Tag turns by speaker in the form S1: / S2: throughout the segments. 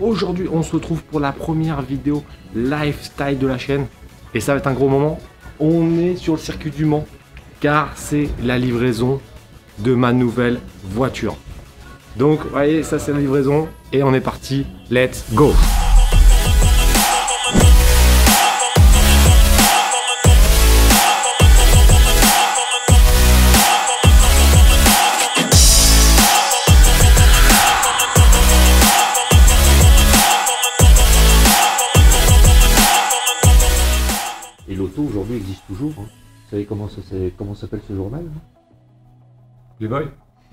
S1: Aujourd'hui, on se retrouve pour la première vidéo lifestyle de la chaîne. Et ça va être un gros moment. On est sur le circuit du Mans, car c'est la livraison de ma nouvelle voiture. Donc, vous voyez, ça c'est la livraison. Et on est parti. Let's go
S2: Aujourd'hui existe toujours. hein. Vous savez comment ça c'est- comment s'appelle ce journal
S1: boys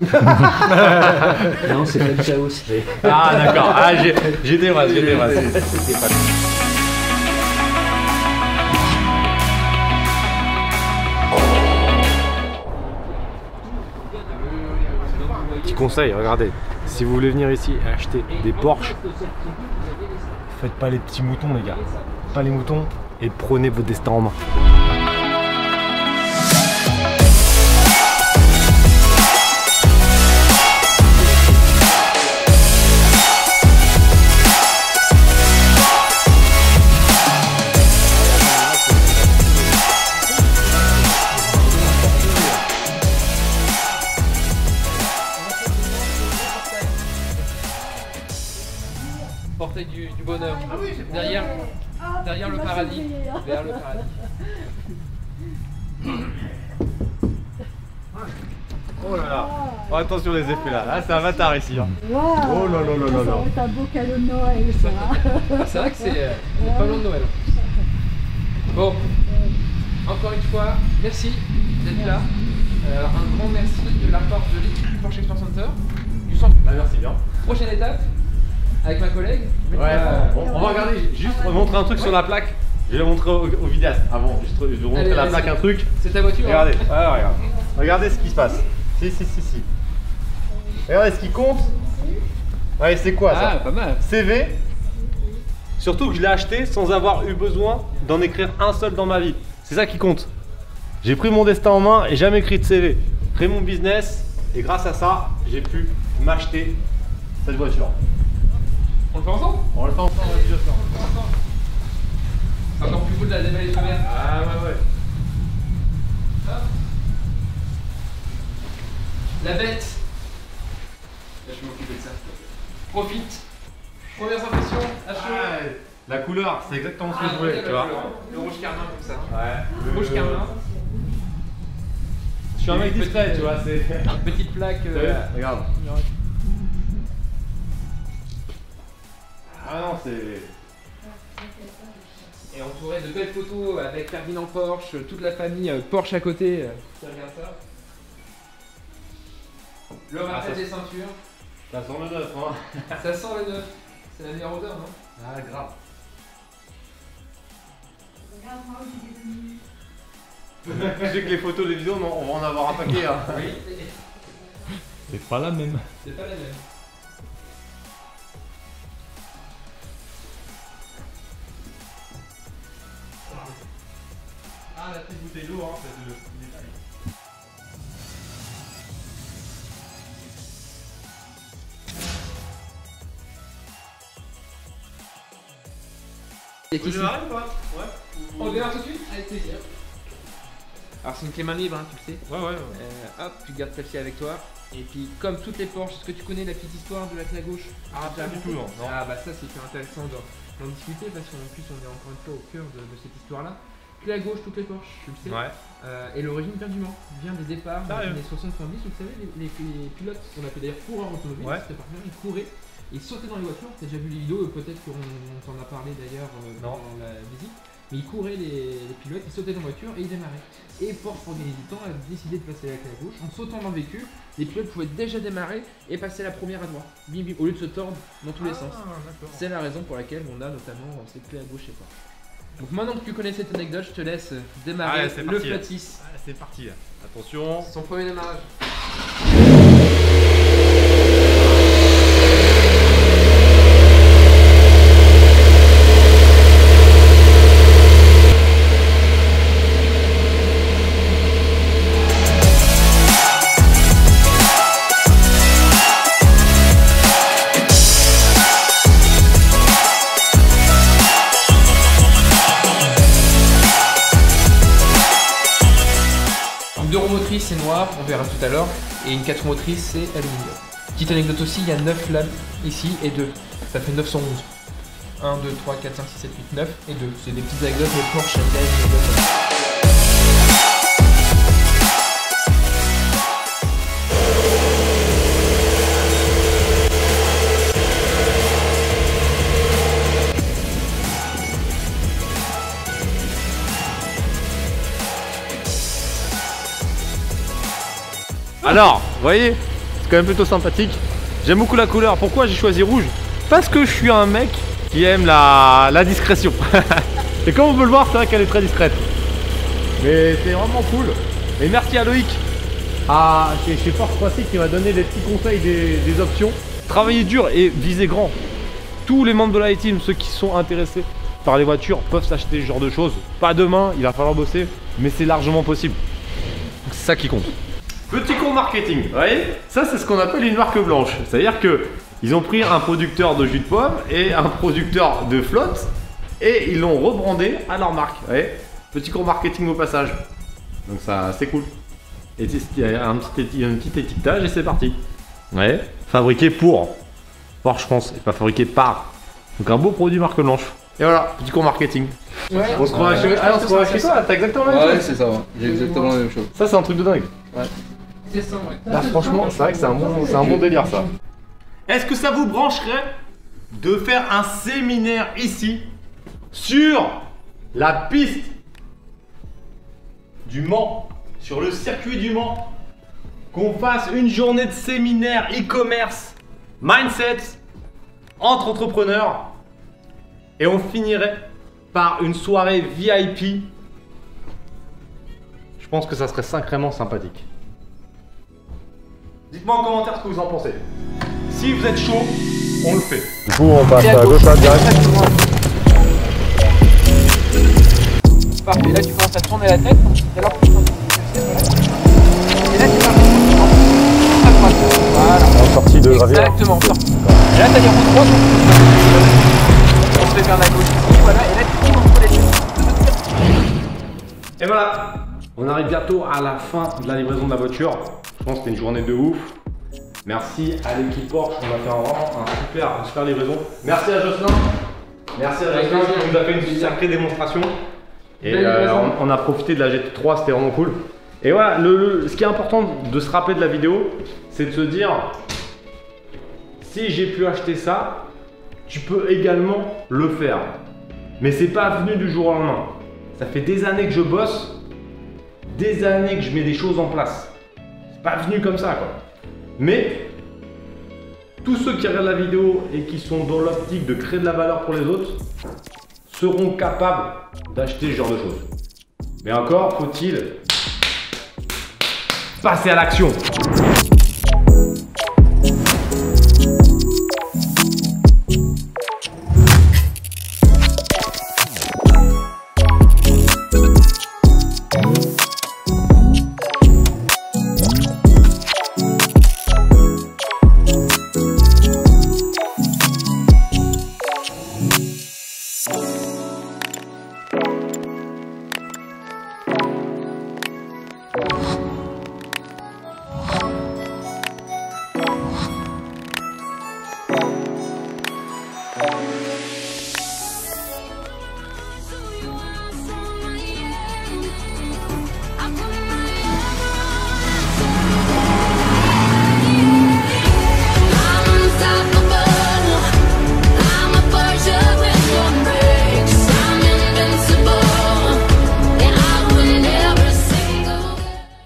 S2: Non, c'est pas le chaos. c'est-
S1: Ah d'accord, ah, j'ai j'ai des phrases, j'ai des phrases.
S2: C'était pas-
S1: Petit conseil, regardez, si vous voulez venir ici et acheter des Porsche, faites pas les petits moutons les gars, pas les moutons et prenez votre destin en main.
S3: portail du, du bonheur. derrière, derrière le paradis. Vers le paradis.
S1: Oh là là, oh, attention les effets là, là c'est un bâtard ici. hein.
S4: Wow.
S1: Oh là là là là là.
S4: être un beau cadeau de Noël, ça.
S3: Ah, c'est vrai que c'est euh, c'est pas loin de Noël. Bon, encore une fois, merci d'être là. Euh, un grand merci de la part de l'équipe du Porsche Experience Center, du centre.
S1: Ah, merci bien.
S3: Prochaine étape, avec ma collègue.
S1: Ouais,
S3: Euh,
S1: bon, on va regarder, juste montrer un truc sur la plaque. Je vais le montrer au, au vidéaste avant, juste je vais vous montrer
S3: Allez,
S1: la
S3: allez,
S1: plaque un truc.
S3: C'est ta voiture. hein
S1: Regardez, ah, regarde. Regardez ce qui se passe. Si, si, si, si. Regardez ce qui compte. Ouais, c'est quoi
S3: Ah,
S1: ça
S3: pas mal.
S1: CV. Surtout que je l'ai acheté sans avoir eu besoin d'en écrire un seul dans ma vie. C'est ça qui compte. J'ai pris mon destin en main et jamais écrit de CV. Créé mon business et grâce à ça, j'ai pu m'acheter cette voiture.
S3: On le fait ensemble
S1: On le fait ensemble, vas-y, je le fais.
S3: C'est encore plus cool de la déballer mer.
S1: Ah ouais, ouais.
S3: La bête. Là, je vais m'occuper de ça. Profite. Premières impressions, à chaud.
S1: Ouais, La couleur, c'est exactement ce que
S3: Ah,
S1: je voulais, tu vois.
S3: Le rouge carmin comme ça.
S1: Ouais.
S3: Rouge carmin.
S1: Je suis un mec
S3: Une
S1: discret, tu vois, c'est.
S3: Petite plaque. Euh,
S1: Regarde. Ah non, c'est.
S3: Et entouré de belles photos avec Ferdinand Porsche, toute la famille euh, Porsche à côté. euh, Tu regardes ça Le
S1: Ah,
S3: rappel
S1: ça-
S3: des ceintures.
S1: Ça sent le neuf, hein.
S3: Ça sent le neuf. C'est la meilleure odeur, non?
S1: Ah, grave. Je sais que les photos, les vidéos, non, on va en avoir un paquet. Hein.
S3: Oui.
S5: C'est pas la même.
S3: C'est pas la même.
S1: Ah, la petite bouteille d'eau, hein, c'est le petit détail.
S3: Et
S1: Vous
S3: qui c'est
S1: démarrez ou pas Ouais.
S3: On démarre tout de suite Avec plaisir. Alors c'est une clé main libre, hein, tu le sais.
S1: Ouais, ouais.
S3: Euh, hop, tu gardes celle-ci avec toi. Et puis comme toutes les Porsche, est-ce que tu connais la petite histoire de la clé à gauche
S1: Ah, pas du tout, non. non.
S3: Ah bah ça c'est intéressant d'en d'en discuter parce qu'en plus on est encore une fois au cœur de, de cette histoire-là. Clé à gauche, toutes les Porsche, tu le sais.
S1: Ouais.
S3: Euh, et l'origine vient du Mans, vient des départs les
S1: Sérieux
S3: années 70. Vous savez, les, les- les pilotes, qu'on appelait d'ailleurs coureurs automobiles,
S1: Ouais.
S3: c'était partenaires, ils couraient, ils sautaient dans les voitures. T'as déjà vu les vidéos, peut-être qu'on on t'en a parlé d'ailleurs euh, dans la visite. Mais ils couraient les, les pilotes, ils sautaient dans la voiture et ils démarraient. Et Porsche, pour gagner du temps, a décidé de passer la clé à gauche. En sautant dans le véhicule, les pilotes pouvaient déjà démarrer et passer la première à droite. Bim, bim, au lieu de se tordre dans tous les sens.
S1: Ah, d'accord.
S3: C'est la raison pour laquelle on a notamment cette clé à gauche chez Porsche. Donc maintenant que tu connais cette anecdote, je te laisse démarrer
S1: Allez,
S3: le
S1: parti.
S3: Flat 6.
S1: Ah, c'est parti là. Attention.
S3: Son premier démarrage. Roues motrices c'est noir, on verra tout à l'heure, et une 4 roues motrices c'est aluminium. Petite anecdote aussi, il y a 9 lames ici et 2. Ça fait 911. 1, 2, 3, 4, 5, 6, 7, 8, 9 et 2. C'est des petites anecdotes, mais aime
S1: Alors, vous voyez, c'est quand même plutôt sympathique. J'aime beaucoup la couleur. Pourquoi j'ai choisi rouge? Parce que je suis un mec qui aime la, discrétion. Et comme on peut le voir, c'est vrai qu'elle est très discrète. Mais c'est vraiment cool. Et merci à Loïc, à, chez, chez Force Classic, qui m'a donné des petits conseils des, des options. Travaillez dur et visez grand. Tous les membres de la team, ceux qui sont intéressés par les voitures, peuvent s'acheter ce genre de choses. Pas demain, il va falloir bosser, mais c'est largement possible. C'est ça qui compte. Petit cours marketing, vous voyez Ça, c'est ce qu'on appelle une marque blanche. C'est-à-dire que ils ont pris un producteur de jus de pomme et un producteur de flotte et ils l'ont rebrandé à leur marque. Vous voyez Petit cours marketing au passage. Donc ça, c'est cool. Et il y a un petit, un étiquetage et c'est parti. Ouais. Fabriqué pour Porsche France et pas fabriqué par. Donc un beau produit marque blanche. Et voilà, petit cours marketing.
S3: Ouais.
S1: On se croit chez, ah, on se croit chez toi, t'as exactement la même
S6: Ouais,
S1: chose.
S6: c'est ça, ouais. j'ai exactement la même chose.
S1: Ça, c'est un truc de dingue.
S3: Ouais.
S1: Là, franchement, c'est vrai que c'est un, bon, c'est un bon délire ça. Est-ce que ça vous brancherait de faire un séminaire ici sur la piste du Mans, sur le circuit du Mans Qu'on fasse une journée de séminaire e-commerce, mindset, entre entrepreneurs et on finirait par une soirée VIP. Je pense que ça serait sacrément sympathique. Dites-moi en commentaire ce que vous en pensez. Si vous êtes chaud, on le fait. Du coup, on passe
S3: à gauche, à direct. Parfait, là tu commences à tourner la tête, à l'heure. tu commences à tourner, voilà. Et là tu pars à droite. Voilà.
S1: En sortie de
S3: Exactement, sorti. Et là t'as les roues droites, on se fait vers la gauche ici, voilà, et là tu tournes entre les deux.
S1: Et voilà, on arrive bientôt à la fin de la livraison de la voiture. Je pense que c'était une journée de ouf. Merci à l'équipe Porsche, on a fait un, vraiment un super, super livraison. Merci à Jocelyn. Merci à Jocelyn qui nous a fait une sacrée démonstration. Et euh, on, on a profité de la GT3, c'était vraiment cool. Et voilà, le, le- ce qui est important de se rappeler de la vidéo, c'est de se dire si j'ai pu acheter ça, tu peux également le faire. Mais c'est pas venu du jour au lendemain. Ça fait des années que je bosse, des années que je mets des choses en place. Pas venu comme ça quoi. Mais tous ceux qui regardent la vidéo et qui sont dans l'optique de créer de la valeur pour les autres seront capables d'acheter ce genre de choses. Mais encore faut-il passer à l'action.